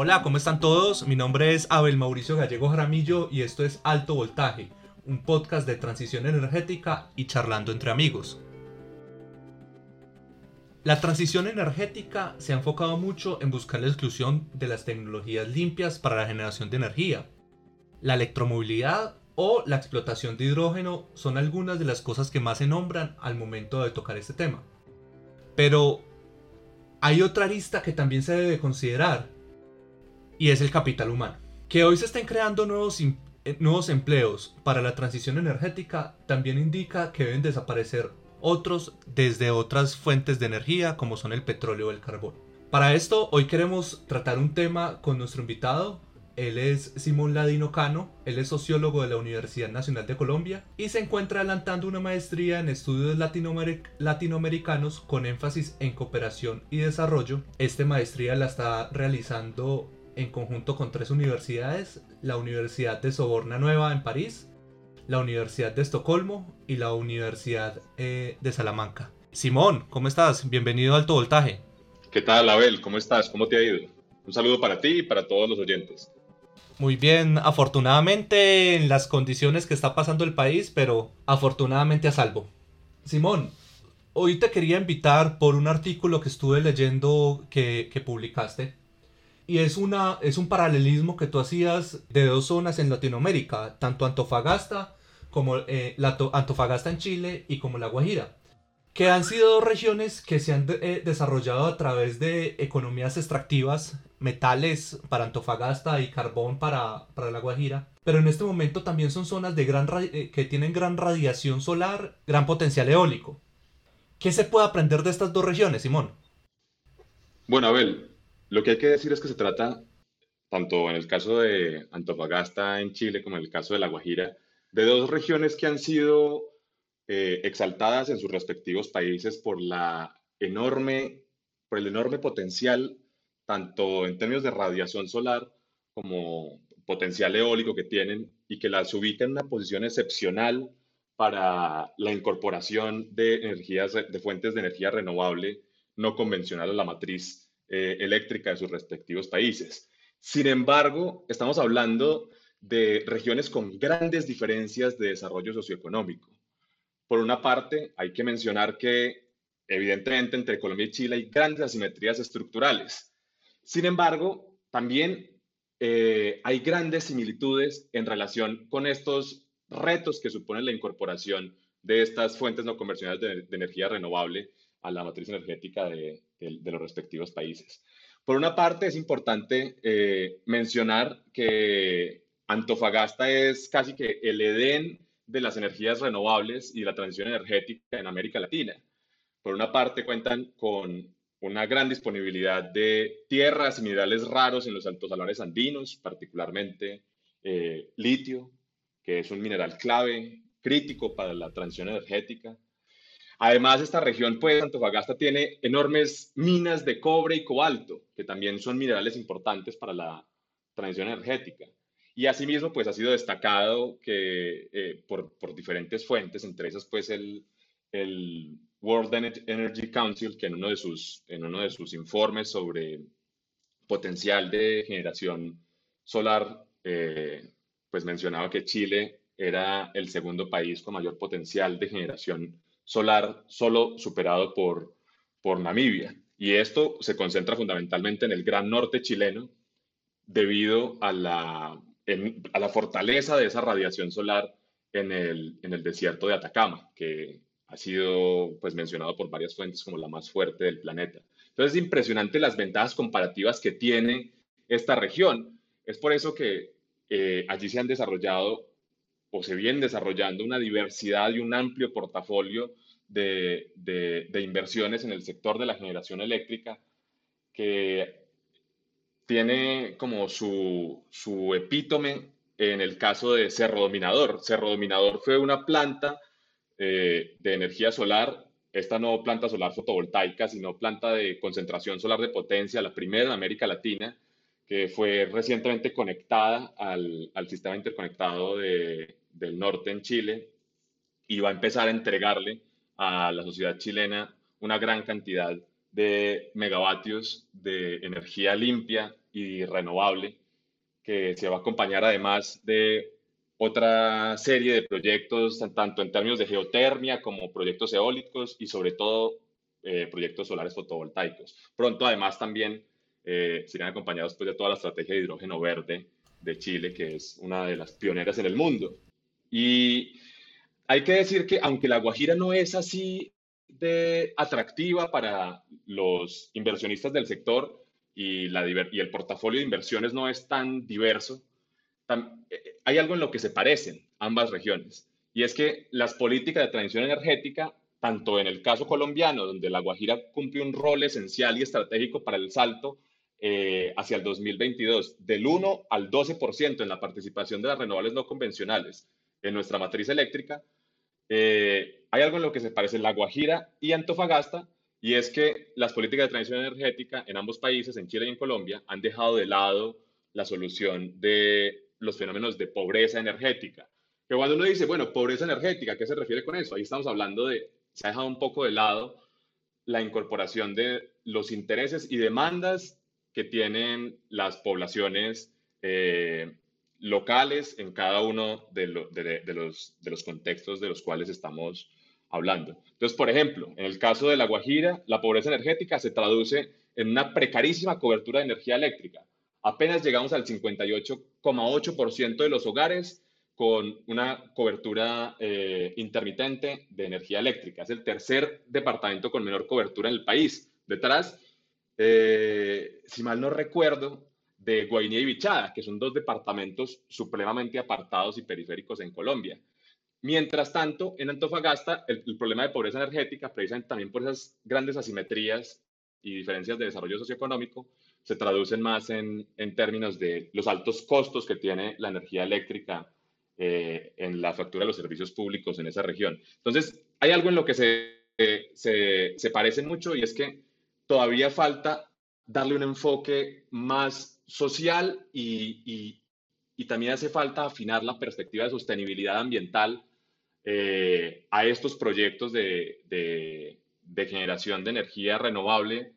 Hola, ¿cómo están todos? Mi nombre es Abel Mauricio Gallego Jaramillo y esto es Alto Voltaje, un podcast de transición energética y charlando entre amigos. La transición energética se ha enfocado mucho en buscar la exclusión de las tecnologías limpias para la generación de energía. La electromovilidad o la explotación de hidrógeno son algunas de las cosas que más se nombran al momento de tocar este tema. Pero hay otra arista que también se debe considerar y es el capital humano. Que hoy se estén creando nuevos, eh, nuevos empleos para la transición energética también indica que deben desaparecer otros desde otras fuentes de energía como son el petróleo o el carbón. Para esto hoy queremos tratar un tema con nuestro invitado. Él es Simón Ladino Cano, él es sociólogo de la Universidad Nacional de Colombia y se encuentra adelantando una maestría en estudios latinoamericanos con énfasis en cooperación y desarrollo. Esta maestría la está realizando en conjunto con tres universidades, la Universidad de Soborna Nueva en París, la Universidad de Estocolmo y la Universidad eh, de Salamanca. Simón, ¿cómo estás? Bienvenido a Alto Voltaje. ¿Qué tal, Abel? ¿Cómo estás? ¿Cómo te ha ido? Un saludo para ti y para todos los oyentes. Muy bien, afortunadamente en las condiciones que está pasando el país, pero afortunadamente a salvo. Simón, hoy te quería invitar por un artículo que estuve leyendo que, que publicaste y es, una, es un paralelismo que tú hacías de dos zonas en Latinoamérica, tanto Antofagasta como eh, la Antofagasta en Chile y como La Guajira, que han sido dos regiones que se han eh, desarrollado a través de economías extractivas, metales para Antofagasta y carbón para, para La Guajira, pero en este momento también son zonas de gran eh, que tienen gran radiación solar, gran potencial eólico. ¿Qué se puede aprender de estas dos regiones, Simón? Bueno, Abel, lo que hay que decir es que se trata, tanto en el caso de Antofagasta en Chile como en el caso de La Guajira, de dos regiones que han sido eh, exaltadas en sus respectivos países por, la enorme, por el enorme potencial, tanto en términos de radiación solar como potencial eólico que tienen y que las ubica en una posición excepcional para la incorporación de energías, de fuentes de energía renovable no convencional a la matriz eh, eléctrica de sus respectivos países. Sin embargo, estamos hablando de regiones con grandes diferencias de desarrollo socioeconómico. Por una parte, hay que mencionar que evidentemente entre Colombia y Chile hay grandes asimetrías estructurales. Sin embargo, también eh, hay grandes similitudes en relación con estos retos que supone la incorporación de estas fuentes no convencionales de energía renovable a la matriz energética de, los respectivos países. Por una parte, es importante eh, mencionar que Antofagasta es casi que el Edén de las energías renovables y la transición energética en América Latina. Por una parte, cuentan con una gran disponibilidad de tierras y minerales raros en los altos salones andinos, particularmente eh, litio, que es un mineral clave, crítico para la transición energética. Además, esta región, pues, Antofagasta tiene enormes minas de cobre y cobalto, que también son minerales importantes para la transición energética. Y asimismo, pues, ha sido destacado que, eh, por, por, diferentes fuentes, entre esas, pues, el, el, World Energy Council, que en uno de sus, en uno de sus informes sobre potencial de generación solar, eh, pues mencionaba que Chile era el segundo país con mayor potencial de generación solar solo superado por, por Namibia. Y esto se concentra fundamentalmente en el gran norte chileno debido a la, a la fortaleza de esa radiación solar en el, en el desierto de Atacama, que ha sido pues, mencionado por varias fuentes como la más fuerte del planeta. Entonces es impresionante las ventajas comparativas que tiene esta región. Es por eso que eh, allí se han desarrollado o se viene desarrollando una diversidad y un amplio portafolio de, de, inversiones en el sector de la generación eléctrica que tiene como su, su epítome en el caso de Cerro Dominador. Cerro Dominador fue una planta eh, de energía solar, esta no planta solar fotovoltaica, sino planta de concentración solar de potencia, la primera en América Latina, que fue recientemente conectada al, al sistema interconectado de, del norte en Chile y va a empezar a entregarle a la sociedad chilena una gran cantidad de megavatios de energía limpia y renovable, que se va a acompañar además de otra serie de proyectos, tanto en términos de geotermia como proyectos eólicos y sobre todo eh, proyectos solares fotovoltaicos. Pronto además también eh, serán acompañados pues, de toda la estrategia de hidrógeno verde de Chile, que es una de las pioneras en el mundo. Y hay que decir que aunque la Guajira no es así de atractiva para los inversionistas del sector y, el portafolio de inversiones no es tan diverso, eh, hay algo en lo que se parecen ambas regiones. Y es que las políticas de transición energética, tanto en el caso colombiano, donde la Guajira cumple un rol esencial y estratégico para el salto eh, hacia el 2022, del 1 al 12% en la participación de las renovables no convencionales en nuestra matriz eléctrica, eh, hay algo en lo que se parece La Guajira y Antofagasta, y es que las políticas de transición energética en ambos países, en Chile y en Colombia, han dejado de lado la solución de los fenómenos de pobreza energética. Que cuando uno dice, bueno, pobreza energética, ¿qué se refiere con eso? Ahí estamos hablando de, se ha dejado un poco de lado la incorporación de los intereses y demandas que tienen las poblaciones eh, locales en cada uno de, de, los, de los contextos de los cuales estamos hablando. Entonces, por ejemplo, en el caso de La Guajira, la pobreza energética se traduce en una precarísima cobertura de energía eléctrica. Apenas llegamos al 58,8% de los hogares con una cobertura eh, intermitente de energía eléctrica. Es el tercer departamento con menor cobertura en el país. Detrás, eh, si mal no recuerdo, de Guainía y Bichada, que son dos departamentos supremamente apartados y periféricos en Colombia. Mientras tanto, en Antofagasta, el, problema de pobreza energética, precisamente también por esas grandes asimetrías y diferencias de desarrollo socioeconómico, se traducen más en, en términos de los altos costos que tiene la energía eléctrica eh, en la factura de los servicios públicos en esa región. Entonces, hay algo en lo que se, se, se parece mucho y es que todavía falta darle un enfoque más social y, también hace falta afinar la perspectiva de sostenibilidad ambiental eh, a estos proyectos de, generación de energía renovable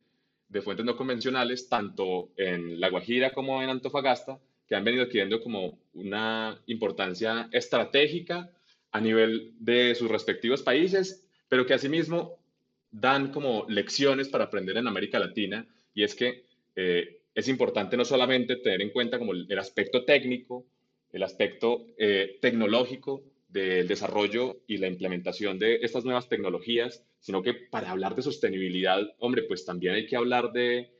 de fuentes no convencionales, tanto en La Guajira como en Antofagasta, que han venido adquiriendo como una importancia estratégica a nivel de sus respectivos países, pero que asimismo dan como lecciones para aprender en América Latina, y es que eh, es importante no solamente tener en cuenta como el, aspecto técnico, el aspecto eh, tecnológico del desarrollo y la implementación de estas nuevas tecnologías, sino que para hablar de sostenibilidad, hombre, pues también hay que hablar de,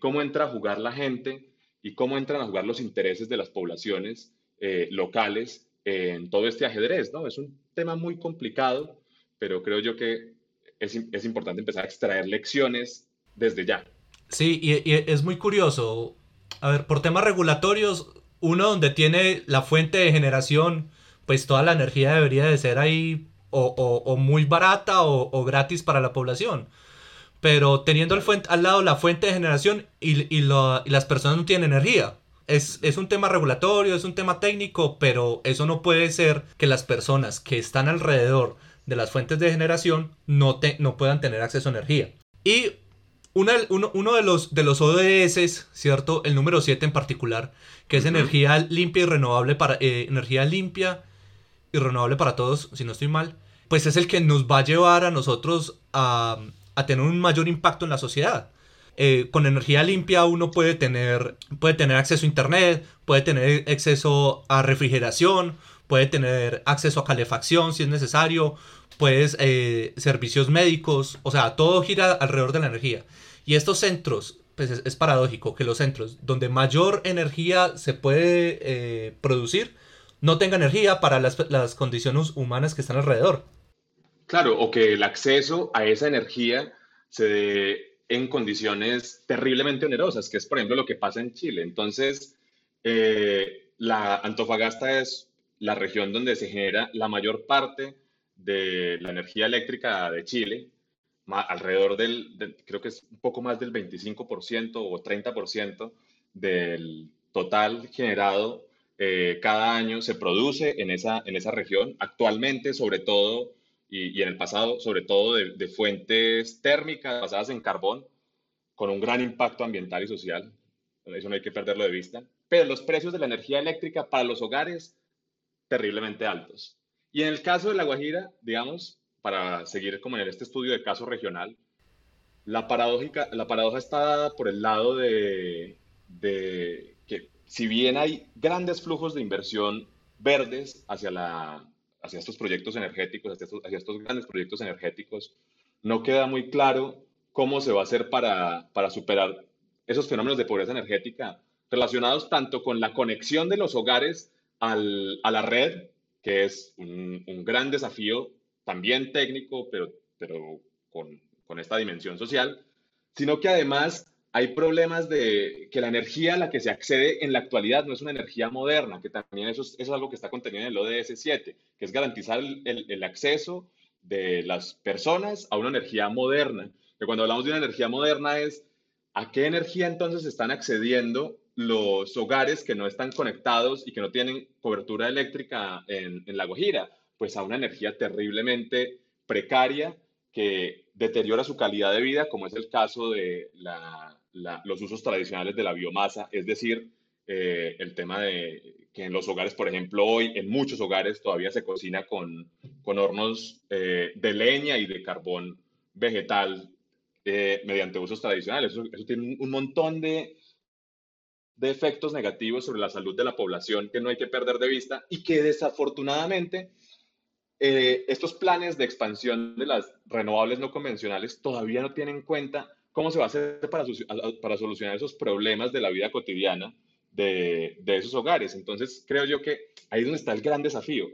cómo entra a jugar la gente y cómo entran a jugar los intereses de las poblaciones eh, locales en todo este ajedrez, ¿no? Es un tema muy complicado, pero creo yo que es, es importante empezar a extraer lecciones desde ya. Sí, y, es muy curioso. A ver, por temas regulatorios, uno donde tiene la fuente de generación, pues toda la energía debería de ser ahí o, muy barata o, gratis para la población. Pero teniendo al, lado la fuente de generación y, las personas no tienen energía. Es, un tema regulatorio, es un tema técnico, pero eso no puede ser que las personas que están alrededor de las fuentes de generación no, no puedan tener acceso a energía. Y uno, de, los, de los ODS, ¿cierto? El número 7 en particular, que es energía limpia y renovable para eh, energía limpia y renovable para todos, si no estoy mal, pues es el que nos va a llevar a nosotros a, tener un mayor impacto en la sociedad. Eh, con energía limpia uno puede tener, puede tener acceso a internet, puede tener acceso a refrigeración, puede tener acceso a calefacción si es necesario, puedes eh, servicios médicos, o sea, todo gira alrededor de la energía. Y estos centros, pues es, paradójico que los centros donde mayor energía se puede eh, producir no tengan energía para las, las condiciones humanas que están alrededor. Claro, o que el acceso a esa energía se dé en condiciones terriblemente onerosas, que es por ejemplo lo que pasa en Chile. Entonces, eh, la Antofagasta es la región donde se genera la mayor parte de la energía eléctrica de Chile alrededor del, creo que es un poco más del 25% o 30% del total generado eh, cada año se produce en esa, en esa región. Actualmente, sobre todo y, en el pasado, sobre todo de, fuentes térmicas basadas en carbón, con un gran impacto ambiental y social. Eso no hay que perderlo de vista. Pero los precios de la energía eléctrica para los hogares, terriblemente altos. Y en el caso de La Guajira, digamos, para seguir como en este estudio de caso regional, la, paradójica, la paradoja está por el lado de, de que si bien hay grandes flujos de inversión verdes hacia, la, hacia estos proyectos energéticos, hacia estos, hacia estos grandes proyectos energéticos, no queda muy claro cómo se va a hacer para, para superar esos fenómenos de pobreza energética relacionados tanto con la conexión de los hogares al, a la red, que es un, gran desafío también técnico, pero, pero con, esta dimensión social, sino que además hay problemas de que la energía a la que se accede en la actualidad no es una energía moderna, que también eso es, algo que está contenido en el ODS 7, que es garantizar el, el, acceso de las personas a una energía moderna. Que cuando hablamos de una energía moderna es a qué energía entonces están accediendo los hogares que no están conectados y que no tienen cobertura eléctrica en, en La Guajira, pues a una energía terriblemente precaria que deteriora su calidad de vida, como es el caso de los usos tradicionales de la biomasa, es decir, eh, el tema de que en los hogares, por ejemplo, hoy en muchos hogares todavía se cocina con, con hornos eh, de leña y de carbón vegetal eh, mediante usos tradicionales. Eso tiene un, montón de, de efectos negativos sobre la salud de la población que no hay que perder de vista y que desafortunadamente eh, estos planes de expansión de las renovables no convencionales todavía no tienen en cuenta cómo se va a hacer para, para solucionar esos problemas de la vida cotidiana de, de, esos hogares. Entonces, creo yo que ahí es donde está el gran desafío,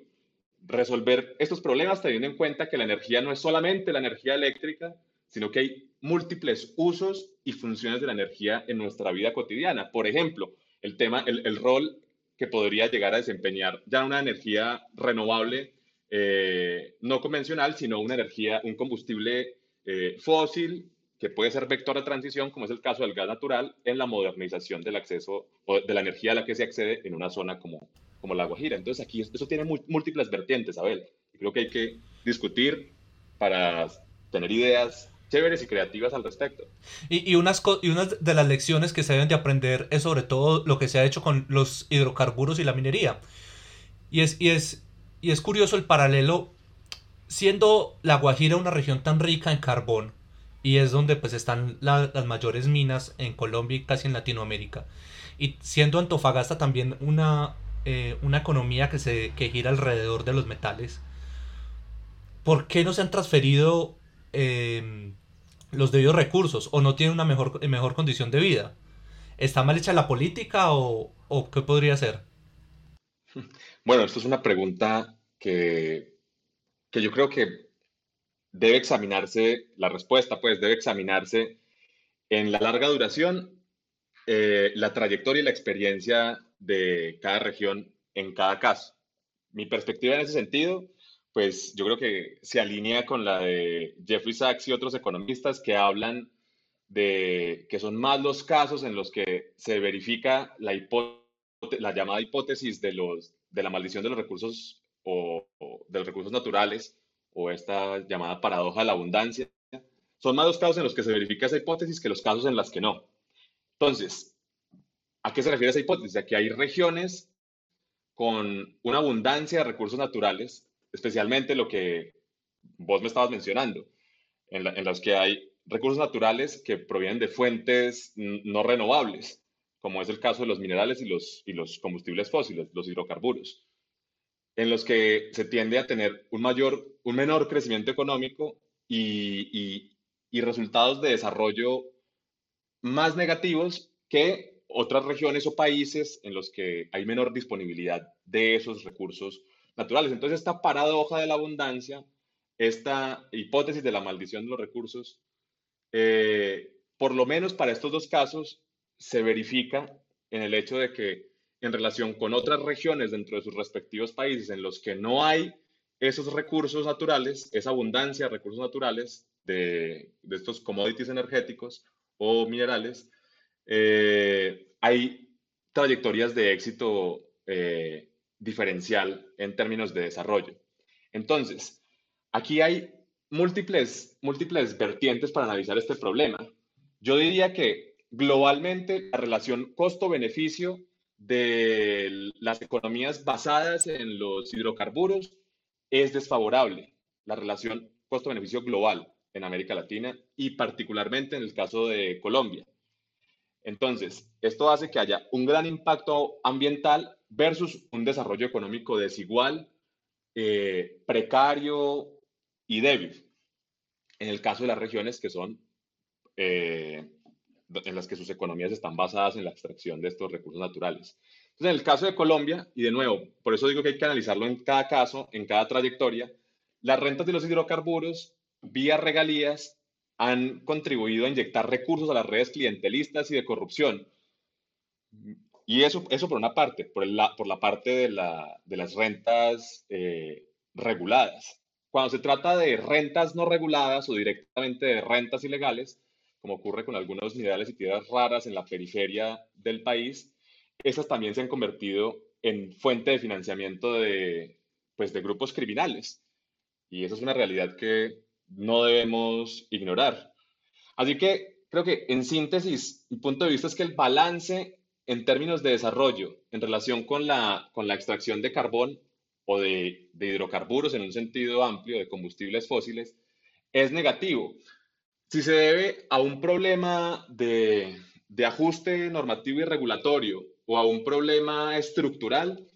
resolver estos problemas teniendo en cuenta que la energía no es solamente la energía eléctrica, sino que hay múltiples usos y funciones de la energía en nuestra vida cotidiana. Por ejemplo, el tema, el, el rol que podría llegar a desempeñar ya una energía renovable eh, no convencional, sino una energía, un combustible eh, fósil que puede ser vector de transición, como es el caso del gas natural, en la modernización del acceso o de la energía a la que se accede en una zona como, como La Guajira. Entonces aquí eso tiene múltiples vertientes, Abel. Creo que hay que discutir para tener ideas chéveres y creativas al respecto. Y, y, unas, y unas de las lecciones que se deben de aprender es sobre todo lo que se ha hecho con los hidrocarburos y la minería. Y es, y es y es curioso el paralelo, siendo La Guajira una región tan rica en carbón, y es donde pues están las mayores minas en Colombia y casi en Latinoamérica, y siendo Antofagasta también una, eh, una economía que, se, que gira alrededor de los metales, ¿por qué no se han transferido em, los debidos recursos o no tienen una mejor, mejor condición de vida? ¿Está mal hecha la política o, o qué podría ser? Bueno, esto es una pregunta que, que yo creo que debe examinarse, la respuesta pues debe examinarse en la larga duración, eh, la trayectoria y la experiencia de cada región en cada caso. Mi perspectiva en ese sentido, pues yo creo que se alinea con la de Jeffrey Sachs y otros economistas que hablan de que son más los casos en los que se verifica la, la llamada hipótesis de, los, de la maldición de los recursos o, de los recursos naturales o esta llamada paradoja de la abundancia, son más los casos en los que se verifica esa hipótesis que los casos en los que no. Entonces, ¿a qué se refiere esa hipótesis? A que hay regiones con una abundancia de recursos naturales, especialmente lo que vos me estabas mencionando, en, en los que hay recursos naturales que provienen de fuentes no renovables, como es el caso de los minerales y los, y los combustibles fósiles, los hidrocarburos en los que se tiende a tener un mayor, un menor crecimiento económico y, y, resultados de desarrollo más negativos que otras regiones o países en los que hay menor disponibilidad de esos recursos naturales. Entonces, esta paradoja de la abundancia, esta hipótesis de la maldición de los recursos, eh, por lo menos para estos dos casos, se verifica en el hecho de que en relación con otras regiones dentro de sus respectivos países en los que no hay esos recursos naturales, esa abundancia de recursos naturales de, estos commodities energéticos o minerales, eh, hay trayectorias de éxito eh, diferencial en términos de desarrollo. Entonces, aquí hay múltiples, múltiples vertientes para analizar este problema. Yo diría que globalmente la relación costo-beneficio de las economías basadas en los hidrocarburos es desfavorable. La relación costo-beneficio global en América Latina y particularmente en el caso de Colombia. Entonces, esto hace que haya un gran impacto ambiental versus un desarrollo económico desigual, eh, precario y débil. En el caso de las regiones que son, eh, en las que sus economías están basadas en la extracción de estos recursos naturales. Entonces, en el caso de Colombia, y de nuevo, por eso digo que hay que analizarlo en cada caso, en cada trayectoria, las rentas de los hidrocarburos vía regalías han contribuido a inyectar recursos a las redes clientelistas y de corrupción. Y eso, eso por una parte, por, la, por la parte de, la, de las rentas eh, reguladas. Cuando se trata de rentas no reguladas o directamente de rentas ilegales, como ocurre con algunos minerales y tierras raras en la periferia del país, esas también se han convertido en fuente de financiamiento de, pues, de grupos criminales. Y eso es una realidad que no debemos ignorar. Así que creo que en síntesis, mi punto de vista es que el balance en términos de desarrollo en relación con la, con la extracción de carbón o de, hidrocarburos en un sentido amplio de combustibles fósiles es negativo. Si se debe a un problema de, ajuste normativo y regulatorio o a un problema estructural,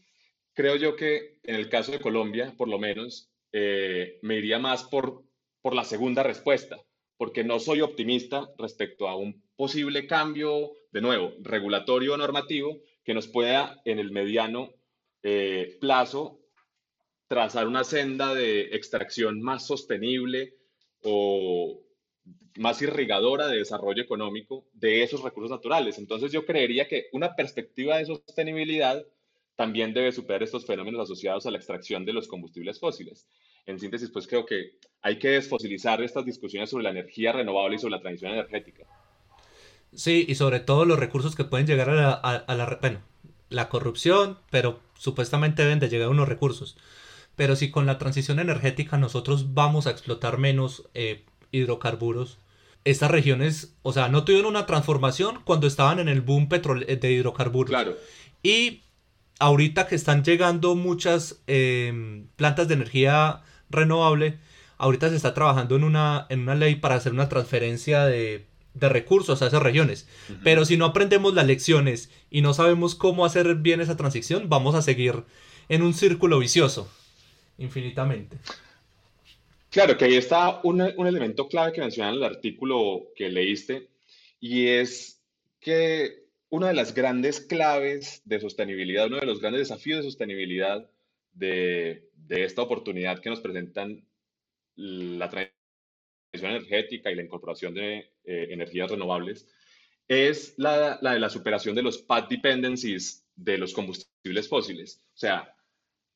creo yo que en el caso de Colombia, por lo menos, eh, me iría más por por la segunda respuesta, porque no soy optimista respecto a un posible cambio, de nuevo, regulatorio o normativo, que nos pueda en el mediano eh, plazo trazar una senda de extracción más sostenible o más irrigadora de desarrollo económico de esos recursos naturales. Entonces yo creería que una perspectiva de sostenibilidad también debe superar estos fenómenos asociados a la extracción de los combustibles fósiles en síntesis, pues creo que hay que desfosilizar estas discusiones sobre la energía renovable y sobre la transición energética. Sí, y sobre todo los recursos que pueden llegar a la, a, la, bueno, la corrupción, pero supuestamente deben de llegar unos recursos. Pero si con la transición energética nosotros vamos a explotar menos eh, hidrocarburos, estas regiones, o sea, no tuvieron una transformación cuando estaban en el boom petrol de hidrocarburos. Claro. Y ahorita que están llegando muchas eh, plantas de energía renovable, ahorita se está trabajando en una, en una ley para hacer una transferencia de, recursos a esas regiones. Pero si no aprendemos las lecciones y no sabemos cómo hacer bien esa transición, vamos a seguir en un círculo vicioso, infinitamente. Claro, que ahí está un, un elemento clave que menciona en el artículo que leíste, y es que una de las grandes claves de sostenibilidad, uno de los grandes desafíos de sostenibilidad de, esta oportunidad que nos presentan la transición energética y la incorporación de eh, energías renovables es la, de la superación de los path dependencies de los combustibles fósiles. O sea,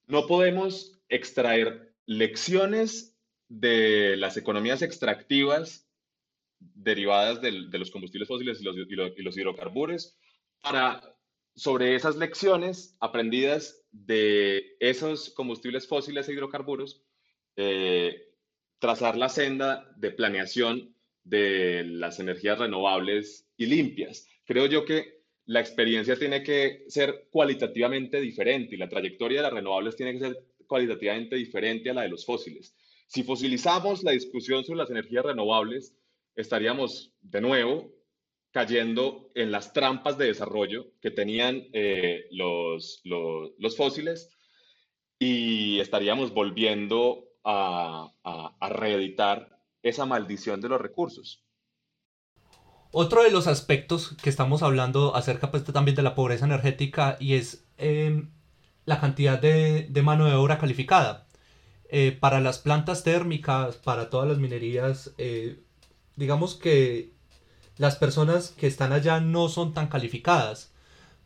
no podemos extraer lecciones de las economías extractivas derivadas de los combustibles fósiles y los, y los hidrocarburos para sobre esas lecciones aprendidas de esos combustibles fósiles e hidrocarburos, eh, trazar la senda de planeación de las energías renovables y limpias. Creo yo que la experiencia tiene que ser cualitativamente diferente y la trayectoria de las renovables tiene que ser cualitativamente diferente a la de los fósiles. Si fosilizamos la discusión sobre las energías renovables, estaríamos de nuevo cayendo en las trampas de desarrollo que tenían eh, los, los, fósiles y estaríamos volviendo a, a, reeditar esa maldición de los recursos. Otro de los aspectos que estamos hablando acerca pues, también de la pobreza energética y es em, la cantidad de, de, mano de obra calificada. Eh, para las plantas térmicas, para todas las minerías, eh, digamos que las personas que están allá no son tan calificadas.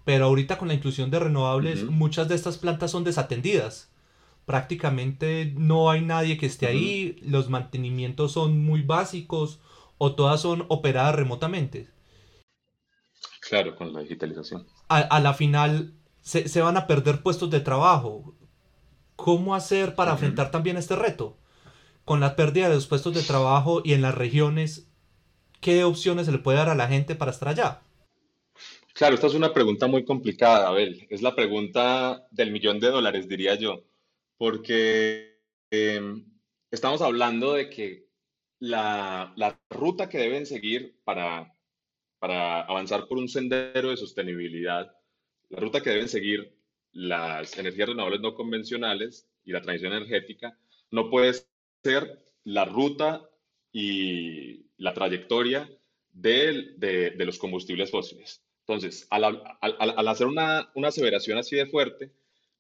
Pero ahorita con la inclusión de renovables, muchas de estas plantas son desatendidas. Prácticamente no hay nadie que esté ahí, los mantenimientos son muy básicos o todas son operadas remotamente. Claro, con la digitalización. A, la final se, van a perder puestos de trabajo. ¿Cómo hacer para enfrentar también este reto? con la pérdida de los puestos de trabajo y en las regiones, ¿qué opciones se le puede dar a la gente para estar allá? Claro, esta es una pregunta muy complicada, Abel. Es la pregunta del millón de dólares, diría yo, porque em, estamos hablando de que la, la, ruta que deben seguir para, para avanzar por un sendero de sostenibilidad, la ruta que deben seguir las energías renovables no convencionales y la transición energética, no puede ser la ruta y la trayectoria de, de, los combustibles fósiles. Entonces, al, al, hacer una, una aseveración así de fuerte,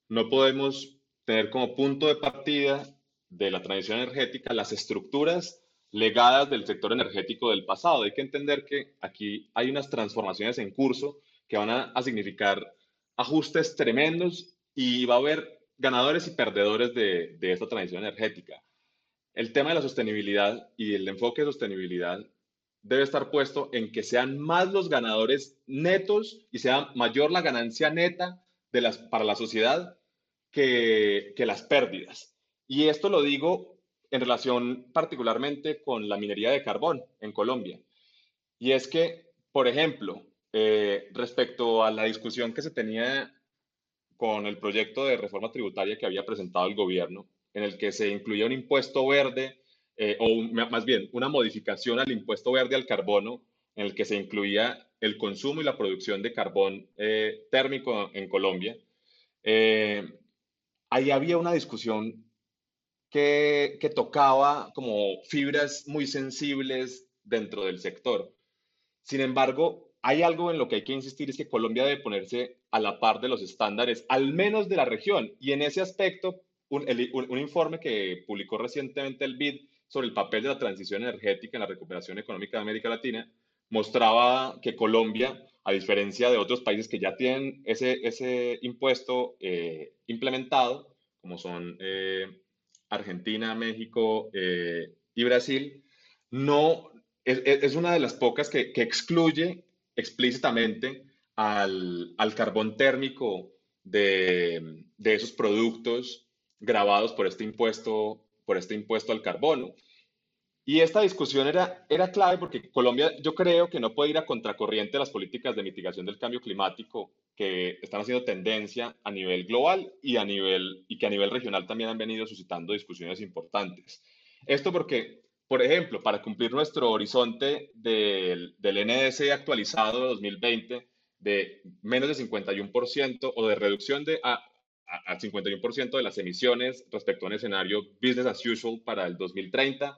no podemos tener como punto de partida de la transición energética las estructuras legadas del sector energético del pasado. Hay que entender que aquí hay unas transformaciones en curso que van a, a significar ajustes tremendos y va a haber ganadores y perdedores de, de esta transición energética. El tema de la sostenibilidad y el enfoque de sostenibilidad debe estar puesto en que sean más los ganadores netos y sea mayor la ganancia neta de las, para la sociedad que, que las pérdidas. Y esto lo digo en relación particularmente con la minería de carbón en Colombia. Y es que, por ejemplo, eh, respecto a la discusión que se tenía con el proyecto de reforma tributaria que había presentado el gobierno, en el que se incluía un impuesto verde, eh, o más bien una modificación al impuesto verde al carbono, en el que se incluía el consumo y la producción de carbón eh, térmico en Colombia. Ahí había una discusión que, que tocaba como fibras muy sensibles dentro del sector. Sin embargo, hay algo en lo que hay que insistir, es que Colombia debe ponerse a la par de los estándares, al menos de la región. Y en ese aspecto, un, informe que publicó recientemente el BID sobre el papel de la transición energética en la recuperación económica de América Latina mostraba que Colombia, a diferencia de otros países que ya tienen ese, ese impuesto eh, implementado, como son eh, Argentina, México eh, y Brasil, no es, es, una de las pocas que, que excluye explícitamente al, carbón térmico de, esos productos grabados por este impuesto, por este impuesto al carbono. Y esta discusión era, era clave porque Colombia yo creo que no puede ir a contracorriente de las políticas de mitigación del cambio climático que están haciendo tendencia a nivel global y, a nivel, y que a nivel regional también han venido suscitando discusiones importantes. Esto porque por ejemplo, para cumplir nuestro horizonte del, del NDC actualizado de 2020 de menos de 51% o de reducción de a, a 51% de las emisiones respecto a un escenario business as usual para el 2030,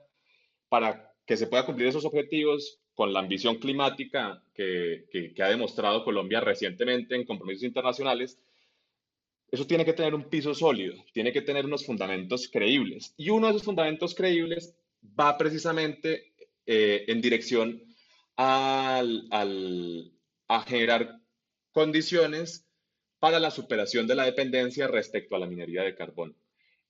para que se pueda cumplir esos objetivos con la ambición climática que, ha demostrado Colombia recientemente en compromisos internacionales, eso tiene que tener un piso sólido, tiene que tener unos fundamentos creíbles. Y uno de esos fundamentos creíbles va precisamente eh, en dirección al, a generar condiciones para la superación de la dependencia respecto a la minería de carbón.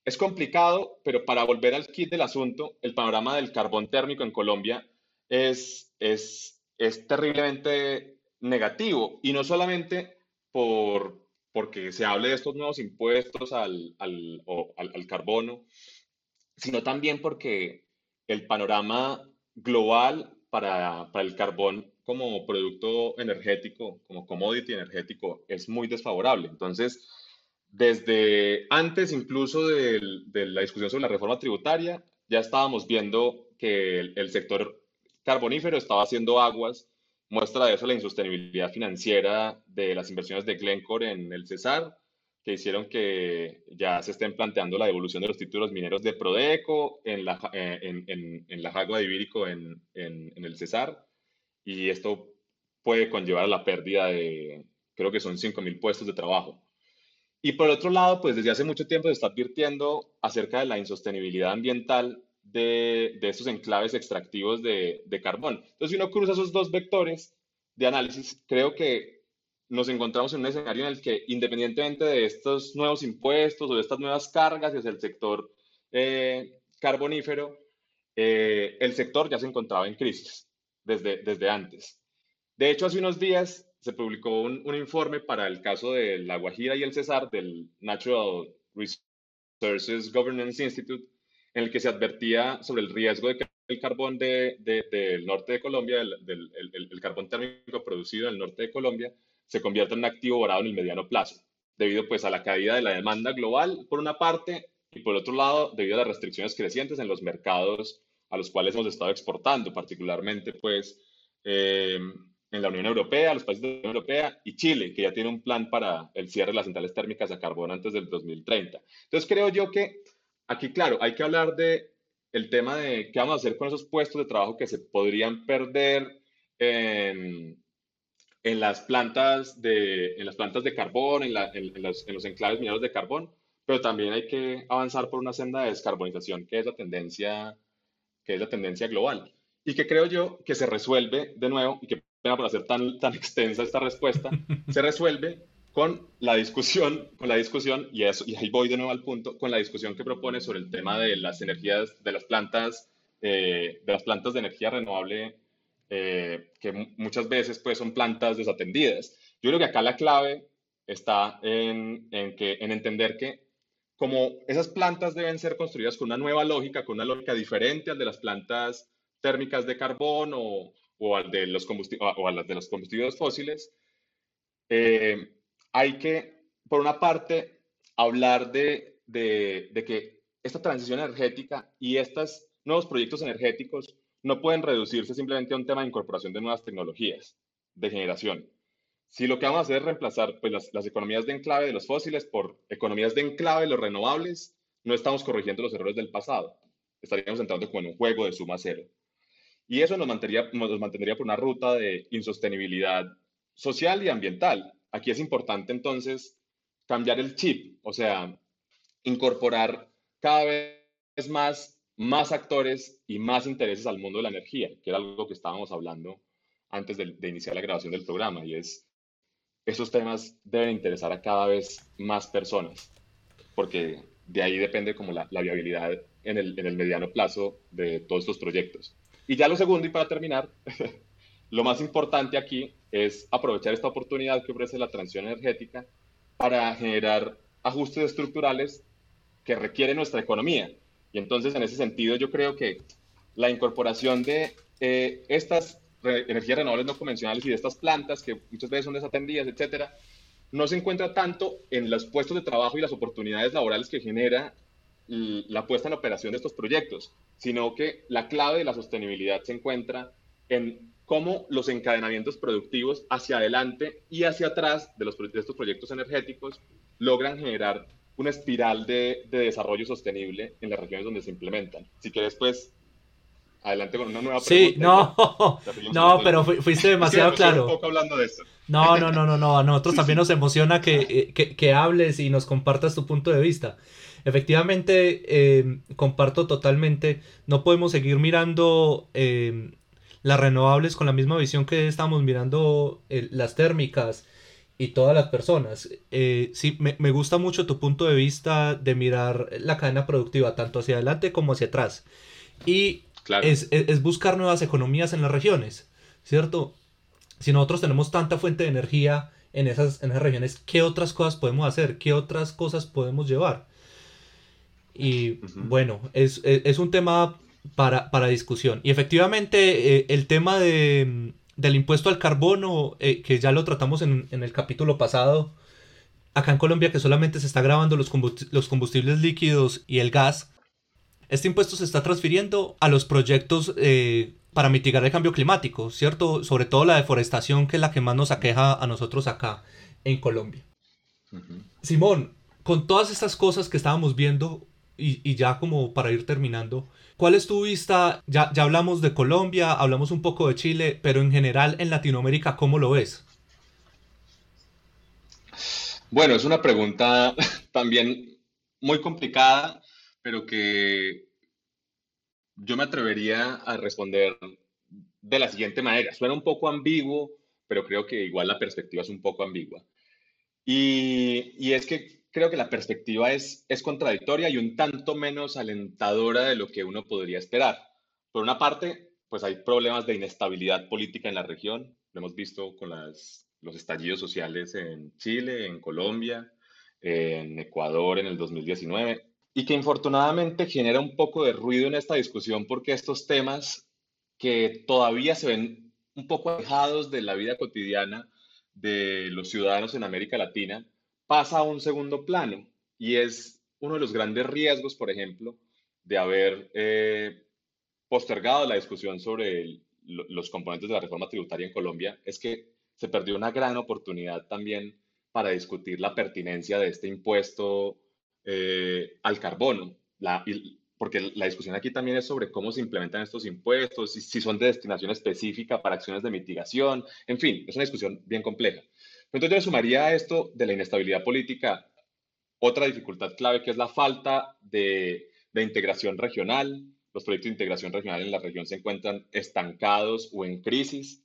Es complicado, pero para volver al kit del asunto, el panorama del carbón térmico en Colombia es, es, es terriblemente negativo y no solamente por, porque se hable de estos nuevos impuestos al, al, al, al carbono, sino también porque el panorama global para, el carbón como producto energético, como commodity energético, es muy desfavorable. Entonces, desde antes incluso de, la discusión sobre la reforma tributaria, ya estábamos viendo que el, el, sector carbonífero estaba haciendo aguas. Muestra de eso la insostenibilidad financiera de las inversiones de Glencore en el Cesar, que hicieron que ya se estén planteando la devolución de los títulos mineros de Prodeco en la, eh, en, en, la Jagua de Ibérico en, en, el Cesar. Y esto puede conllevar a la pérdida de, creo que son 5.000 puestos de trabajo. Y por otro lado, pues desde hace mucho tiempo se está advirtiendo acerca de la insostenibilidad ambiental de, de estos enclaves extractivos de, de carbón. Entonces, si uno cruza esos dos vectores de análisis, creo que nos encontramos en un escenario en el que, independientemente de estos nuevos impuestos o de estas nuevas cargas hacia el sector eh, carbonífero, eh, el sector ya se encontraba en crisis desde, desde antes. De hecho, hace unos días se publicó un, un informe para el caso de La Guajira y el Cesar del Natural Resources Governance Institute, en el que se advertía sobre el riesgo de que el carbón de, del norte de Colombia, el, del, el, carbón térmico producido en el norte de Colombia, se convierta en un activo varado en el mediano plazo, debido pues a la caída de la demanda global, por una parte, y por otro lado, debido a las restricciones crecientes en los mercados a los cuales hemos estado exportando, particularmente pues eh, en la Unión Europea, los países de la Unión Europea y Chile, que ya tiene un plan para el cierre de las centrales térmicas a carbón antes del 2030. Entonces creo yo que aquí, claro, hay que hablar de el tema de qué vamos a hacer con esos puestos de trabajo que se podrían perder en, en las, plantas de, en las plantas de carbón, en, en, los, en los enclaves mineros de carbón, pero también hay que avanzar por una senda de descarbonización, que es la tendencia, que es la tendencia global. Y que creo yo que se resuelve de nuevo, y que por hacer tan, tan extensa esta respuesta, se resuelve con la discusión, con la discusión, y, eso, y ahí voy de nuevo al punto, con la discusión que propone sobre el tema de las energías, de las plantas, eh, de las plantas de energía renovable, eh, que muchas veces pues son plantas desatendidas. Yo creo que acá la clave está en, en, que, en entender que como esas plantas deben ser construidas con una nueva lógica, con una lógica diferente al de las plantas térmicas de carbón o, o, al de los o a las de los combustibles fósiles, eh, hay que, por una parte, hablar de, de, que esta transición energética y estos nuevos proyectos energéticos no pueden reducirse simplemente a un tema de incorporación de nuevas tecnologías de generación. Si lo que vamos a hacer es reemplazar pues, las, las economías de enclave de los fósiles por economías de enclave de los renovables, no estamos corrigiendo los errores del pasado. Estaríamos entrando como en un juego de suma cero. Y eso nos mantendría, nos mantendría por una ruta de insostenibilidad social y ambiental. Aquí es importante entonces cambiar el chip, o sea, incorporar cada vez más, más actores y más intereses al mundo de la energía, que era algo que estábamos hablando antes de, iniciar la grabación del programa, y es, esos temas deben interesar a cada vez más personas, porque de ahí depende como la, la viabilidad en el, en el mediano plazo de todos estos proyectos. Y ya lo segundo, y para terminar, lo más importante aquí es aprovechar esta oportunidad que ofrece la transición energética para generar ajustes estructurales que requiere nuestra economía. Y entonces, en ese sentido, yo creo que la incorporación de eh, estas energías renovables no convencionales y de estas plantas que muchas veces son desatendidas, etcétera, no se encuentra tanto en los puestos de trabajo y las oportunidades laborales que genera la puesta en operación de estos proyectos, sino que la clave de la sostenibilidad se encuentra en cómo los encadenamientos productivos hacia adelante y hacia atrás de, los, de estos proyectos energéticos logran generar una espiral de, de, desarrollo sostenible en las regiones donde se implementan. Si quieres, pues, adelante con una nueva pregunta. Sí, no, no, pero fuiste demasiado claro. Un poco hablando de esto. No, no, no, no, no, a nosotros también nos emociona que, eh, que, que, hables y nos compartas tu punto de vista. Efectivamente, eh, comparto totalmente, no podemos seguir mirando eh, las renovables con la misma visión que estamos mirando eh, las térmicas y todas las personas. sí, me, gusta mucho tu punto de vista de mirar la cadena productiva tanto hacia adelante como hacia atrás. Y es, es buscar nuevas economías en las regiones, ¿cierto? Si nosotros tenemos tanta fuente de energía en esas, en esas regiones, ¿qué otras cosas podemos hacer? ¿Qué otras cosas podemos llevar? Y bueno, es, un tema para, discusión. Y efectivamente, eh, el tema de, del impuesto al carbono, eh, que ya lo tratamos en, el capítulo pasado, acá en Colombia que solamente se está grabando los, los combustibles líquidos y el gas, este impuesto se está transfiriendo a los proyectos eh, para mitigar el cambio climático, ¿cierto? Sobre todo la deforestación, que es la que más nos aqueja a nosotros acá en Colombia. Simón, con todas estas cosas que estábamos viendo, y, ya como para ir terminando, ¿cuál es tu vista? Ya, ya hablamos de Colombia, hablamos un poco de Chile, pero en general en Latinoamérica, ¿cómo lo ves? Bueno, es una pregunta también muy complicada, pero que yo me atrevería a responder de la siguiente manera. Suena un poco ambiguo, pero creo que igual la perspectiva es un poco ambigua. Y, y es que creo que la perspectiva es, es contradictoria y un tanto menos alentadora de lo que uno podría esperar. Por una parte, pues hay problemas de inestabilidad política en la región. Lo hemos visto con las, los estallidos sociales en Chile, en Colombia, en Ecuador en el 2019. y que infortunadamente genera un poco de ruido en esta discusión porque estos temas que todavía se ven un poco alejados de la vida cotidiana de los ciudadanos en América Latina, pasa a un segundo plano y es uno de los grandes riesgos, por ejemplo, de haber eh, postergado la discusión sobre los componentes de la reforma tributaria en Colombia, es que se perdió una gran oportunidad también para discutir la pertinencia de este impuesto eh, al carbono, porque la discusión aquí también es sobre cómo se implementan estos impuestos, si, si, son de destinación específica para acciones de mitigación, en fin, es una discusión bien compleja. Entonces yo sumaría a esto de la inestabilidad política otra dificultad clave que es la falta de, de integración regional. Los proyectos de integración regional en la región se encuentran estancados o en crisis,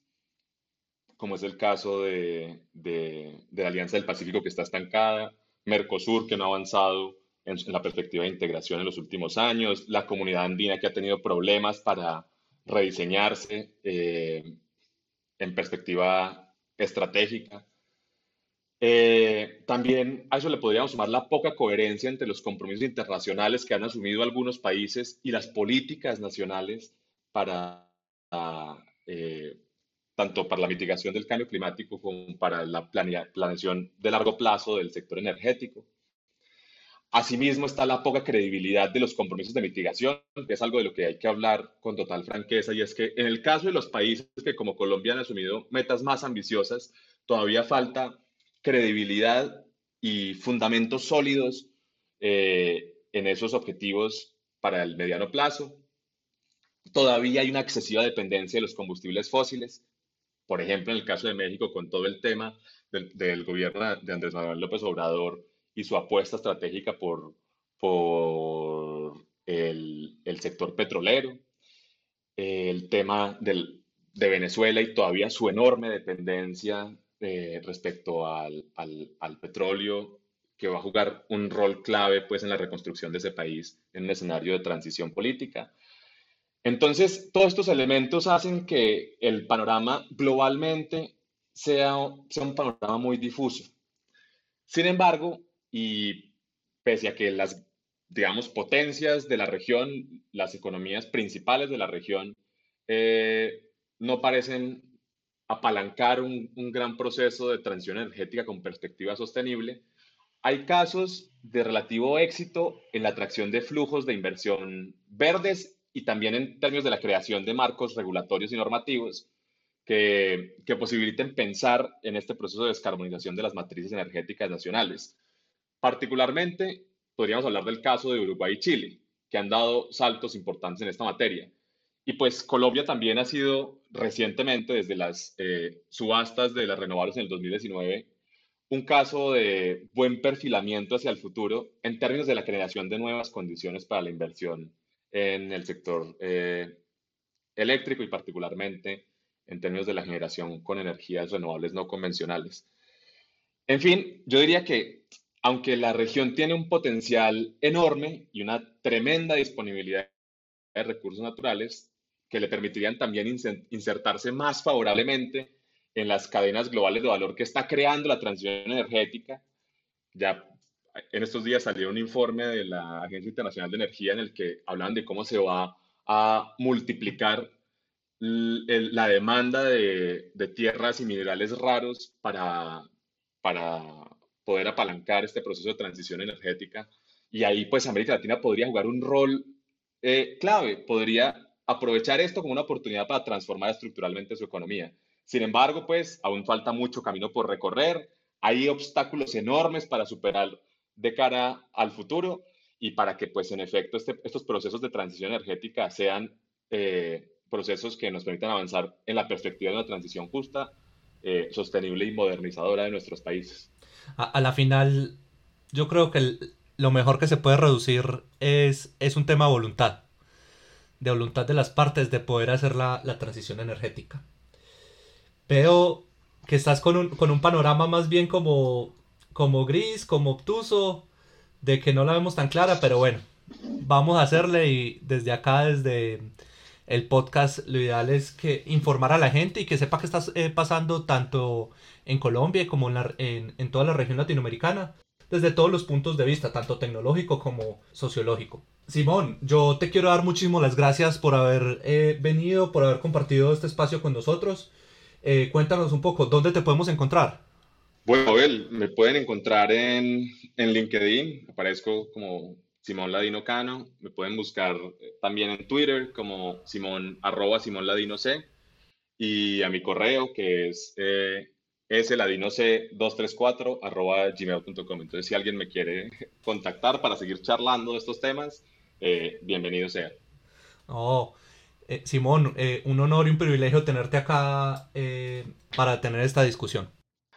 como es el caso de, de, de la Alianza del Pacífico que está estancada, Mercosur que no ha avanzado en, la perspectiva de integración en los últimos años, la comunidad andina que ha tenido problemas para rediseñarse eh, en perspectiva estratégica. Eh, también a eso le podríamos sumar la poca coherencia entre los compromisos internacionales que han asumido algunos países y las políticas nacionales para eh, tanto para la mitigación del cambio climático como para la planeación de largo plazo del sector energético. Asimismo está la poca credibilidad de los compromisos de mitigación, que es algo de lo que hay que hablar con total franqueza, y es que en el caso de los países que como Colombia han asumido metas más ambiciosas, todavía falta credibilidad y fundamentos sólidos eh, en esos objetivos para el mediano plazo. Todavía hay una excesiva dependencia de los combustibles fósiles, por ejemplo, en el caso de México, con todo el tema del, del gobierno de Andrés Manuel López Obrador, y su apuesta estratégica por, por el, el sector petrolero, el tema del, de Venezuela y todavía su enorme dependencia eh, respecto al, petróleo, que va a jugar un rol clave pues, en la reconstrucción de ese país en un escenario de transición política. Entonces, todos estos elementos hacen que el panorama globalmente sea, sea un panorama muy difuso. Sin embargo, y pese a que las, digamos, potencias de la región, las economías principales de la región, eh, no parecen apalancar un, gran proceso de transición energética con perspectiva sostenible, hay casos de relativo éxito en la atracción de flujos de inversión verdes y también en términos de la creación de marcos regulatorios y normativos que posibiliten pensar en este proceso de descarbonización de las matrices energéticas nacionales. Particularmente, podríamos hablar del caso de Uruguay y Chile, que han dado saltos importantes en esta materia. Y pues Colombia también ha sido recientemente, desde las eh, subastas de las renovables en el 2019, un caso de buen perfilamiento hacia el futuro en términos de la creación de nuevas condiciones para la inversión en el sector eh, eléctrico y particularmente en términos de la generación con energías renovables no convencionales. En fin, yo diría que aunque la región tiene un potencial enorme y una tremenda disponibilidad de recursos naturales que le permitirían también insertarse más favorablemente en las cadenas globales de valor que está creando la transición energética. Ya en estos días salió un informe de la Agencia Internacional de Energía en el que hablan de cómo se va a multiplicar la demanda de, de, tierras y minerales raros para, para poder apalancar este proceso de transición energética. Y ahí pues América Latina podría jugar un rol eh, clave, podría aprovechar esto como una oportunidad para transformar estructuralmente su economía. Sin embargo, pues aún falta mucho camino por recorrer, hay obstáculos enormes para superar de cara al futuro y para que pues en efecto este, estos procesos de transición energética sean eh, procesos que nos permitan avanzar en la perspectiva de una transición justa, eh, sostenible y modernizadora de nuestros países a, la final, yo creo que lo mejor que se puede reducir es, es un tema de voluntad. De voluntad de las partes de poder hacer la, la transición energética. Veo que estás con un, con un panorama más bien como, como gris, como obtuso, de que no la vemos tan clara, pero bueno, vamos a hacerle y desde acá, desde el podcast, lo ideal es que informar a la gente y que sepa que está eh, pasando tanto en Colombia como en, en, en, toda la región latinoamericana. desde todos los puntos de vista, tanto tecnológico como sociológico. Simón, yo te quiero dar muchísimas las gracias por haber eh, venido, por haber compartido este espacio con nosotros. Eh, cuéntanos un poco, ¿dónde te podemos encontrar? Bueno, Abel, me pueden encontrar en, en LinkedIn, aparezco como Simón Ladino Cano, me pueden buscar eh, también en Twitter como Simón, arroba Simón Ladino C, y a mi correo que es eh, sladinoc234 arroba gmail.com. Entonces, si alguien me quiere contactar para seguir charlando de estos temas, eh, bienvenido sea. Oh, eh, Simón, eh, un honor y un privilegio tenerte acá para tener esta discusión.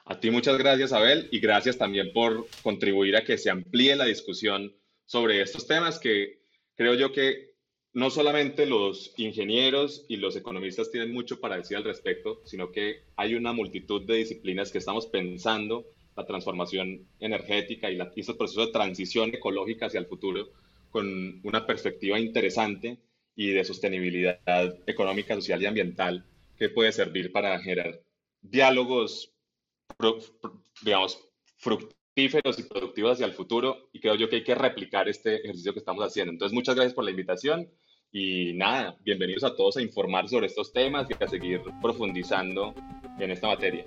A ti muchas gracias, Abel, y gracias también por contribuir a que se amplíe la discusión sobre estos temas que creo yo que no solamente los ingenieros y los economistas tienen mucho para decir al respecto, sino que hay una multitud de disciplinas que estamos pensando la transformación energética y, la, y estos procesos de transición ecológica hacia el futuro con una perspectiva interesante y de sostenibilidad económica, social y ambiental que puede servir para generar diálogos, digamos, fructíferos y productivos hacia el futuro y creo yo que hay que replicar este ejercicio que estamos haciendo. Entonces, muchas gracias por la invitación y nada, bienvenidos a todos a informar sobre estos temas y a seguir profundizando en esta materia.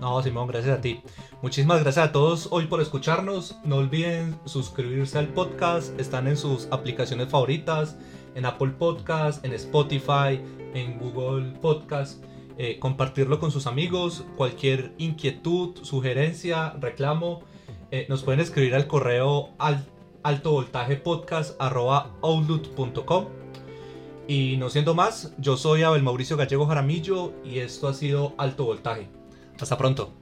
No, Simón, gracias a ti. Muchísimas gracias a todos hoy por escucharnos. No olviden suscribirse al podcast. Están en sus aplicaciones favoritas, en Apple Podcast, en Spotify, en Google Podcast. Eh, compartirlo con sus amigos. Cualquier inquietud, sugerencia, reclamo, eh, nos pueden escribir al correo al altovoltajepodcast.outlook.com y no siendo más, yo soy Abel Mauricio Gallego Jaramillo y esto ha sido Alto Voltaje. Hasta pronto.